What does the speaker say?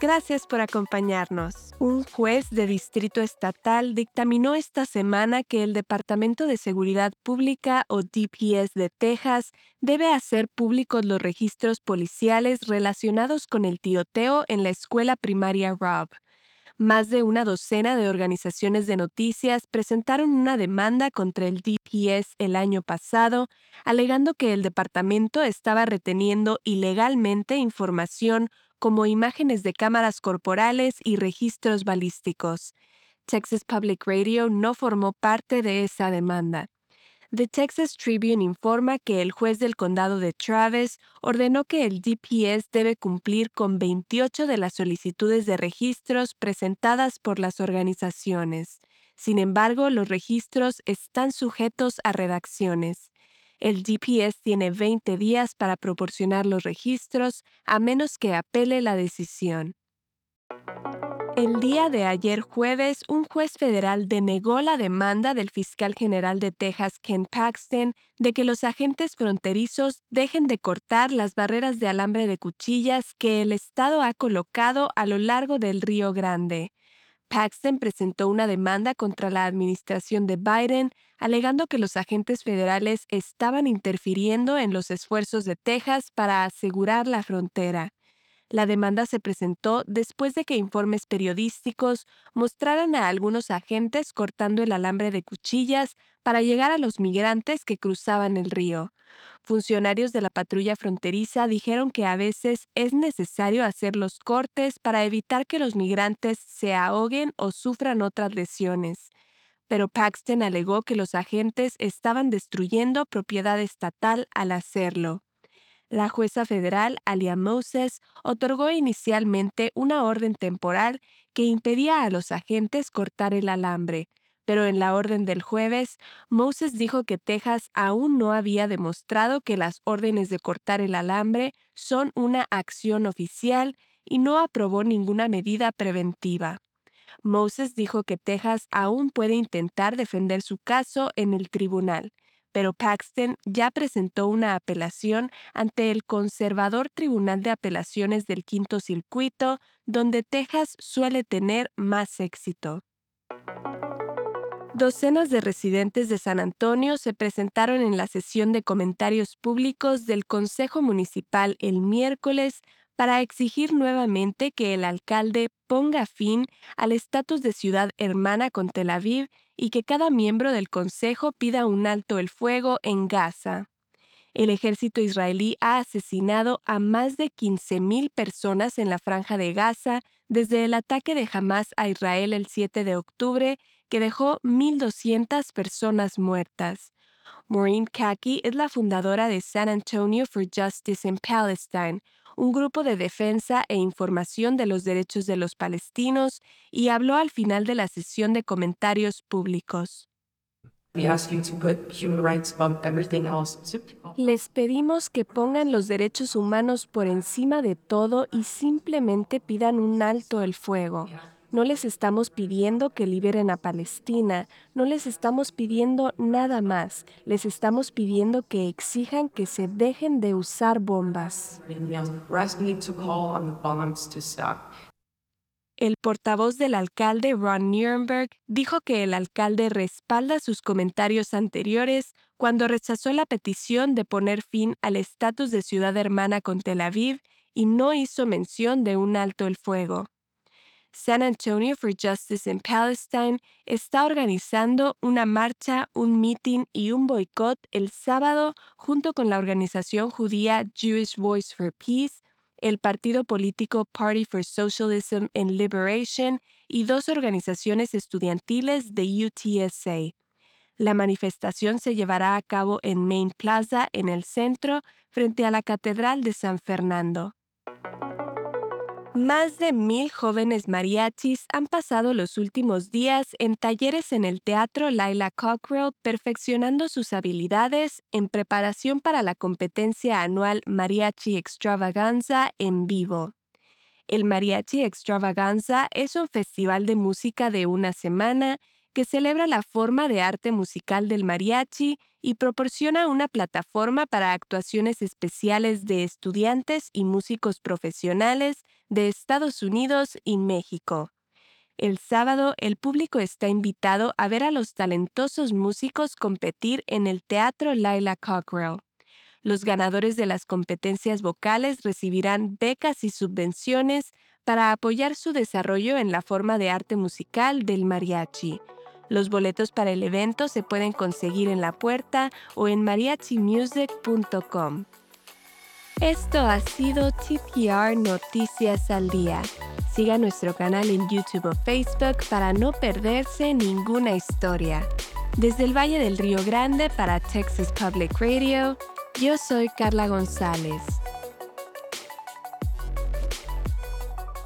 Gracias por acompañarnos. Un juez de distrito estatal dictaminó esta semana que el Departamento de Seguridad Pública o DPS de Texas debe hacer públicos los registros policiales relacionados con el tiroteo en la escuela primaria Rob. Más de una docena de organizaciones de noticias presentaron una demanda contra el DPS el año pasado, alegando que el departamento estaba reteniendo ilegalmente información como imágenes de cámaras corporales y registros balísticos. Texas Public Radio no formó parte de esa demanda. The Texas Tribune informa que el juez del condado de Travis ordenó que el DPS debe cumplir con 28 de las solicitudes de registros presentadas por las organizaciones. Sin embargo, los registros están sujetos a redacciones. El DPS tiene 20 días para proporcionar los registros a menos que apele la decisión. El día de ayer jueves, un juez federal denegó la demanda del fiscal general de Texas, Ken Paxton, de que los agentes fronterizos dejen de cortar las barreras de alambre de cuchillas que el Estado ha colocado a lo largo del Río Grande. Paxton presentó una demanda contra la administración de Biden, alegando que los agentes federales estaban interfiriendo en los esfuerzos de Texas para asegurar la frontera. La demanda se presentó después de que informes periodísticos mostraran a algunos agentes cortando el alambre de cuchillas para llegar a los migrantes que cruzaban el río. Funcionarios de la patrulla fronteriza dijeron que a veces es necesario hacer los cortes para evitar que los migrantes se ahoguen o sufran otras lesiones. Pero Paxton alegó que los agentes estaban destruyendo propiedad estatal al hacerlo. La jueza federal Alia Moses otorgó inicialmente una orden temporal que impedía a los agentes cortar el alambre, pero en la orden del jueves, Moses dijo que Texas aún no había demostrado que las órdenes de cortar el alambre son una acción oficial y no aprobó ninguna medida preventiva. Moses dijo que Texas aún puede intentar defender su caso en el tribunal, pero Paxton ya presentó una apelación ante el conservador Tribunal de Apelaciones del Quinto Circuito, donde Texas suele tener más éxito. Docenas de residentes de San Antonio se presentaron en la sesión de comentarios públicos del Consejo Municipal el miércoles para exigir nuevamente que el alcalde ponga fin al estatus de ciudad hermana con Tel Aviv y que cada miembro del Consejo pida un alto el fuego en Gaza. El ejército israelí ha asesinado a más de 15.000 personas en la franja de Gaza desde el ataque de Hamas a Israel el 7 de octubre, que dejó 1.200 personas muertas. Maureen Kaki es la fundadora de San Antonio for Justice in Palestine, un grupo de defensa e información de los derechos de los palestinos, y habló al final de la sesión de comentarios públicos. Les pedimos que pongan los derechos humanos por encima de todo y simplemente pidan un alto el fuego. No les estamos pidiendo que liberen a Palestina, no les estamos pidiendo nada más, les estamos pidiendo que exijan que se dejen de usar bombas. El portavoz del alcalde Ron Nuremberg dijo que el alcalde respalda sus comentarios anteriores cuando rechazó la petición de poner fin al estatus de ciudad hermana con Tel Aviv y no hizo mención de un alto el fuego. San Antonio for Justice in Palestine está organizando una marcha, un meeting y un boicot el sábado junto con la organización judía Jewish Voice for Peace, el partido político Party for Socialism and Liberation y dos organizaciones estudiantiles de UTSA. La manifestación se llevará a cabo en Main Plaza, en el centro, frente a la Catedral de San Fernando. Más de mil jóvenes mariachis han pasado los últimos días en talleres en el Teatro Laila Cockrell perfeccionando sus habilidades en preparación para la competencia anual Mariachi Extravaganza en vivo. El Mariachi Extravaganza es un festival de música de una semana que celebra la forma de arte musical del mariachi y proporciona una plataforma para actuaciones especiales de estudiantes y músicos profesionales de Estados Unidos y México. El sábado el público está invitado a ver a los talentosos músicos competir en el Teatro Laila Cockrell. Los ganadores de las competencias vocales recibirán becas y subvenciones para apoyar su desarrollo en la forma de arte musical del mariachi. Los boletos para el evento se pueden conseguir en la puerta o en mariachimusic.com. Esto ha sido TPR Noticias al Día. Siga nuestro canal en YouTube o Facebook para no perderse ninguna historia. Desde el Valle del Río Grande para Texas Public Radio, yo soy Carla González.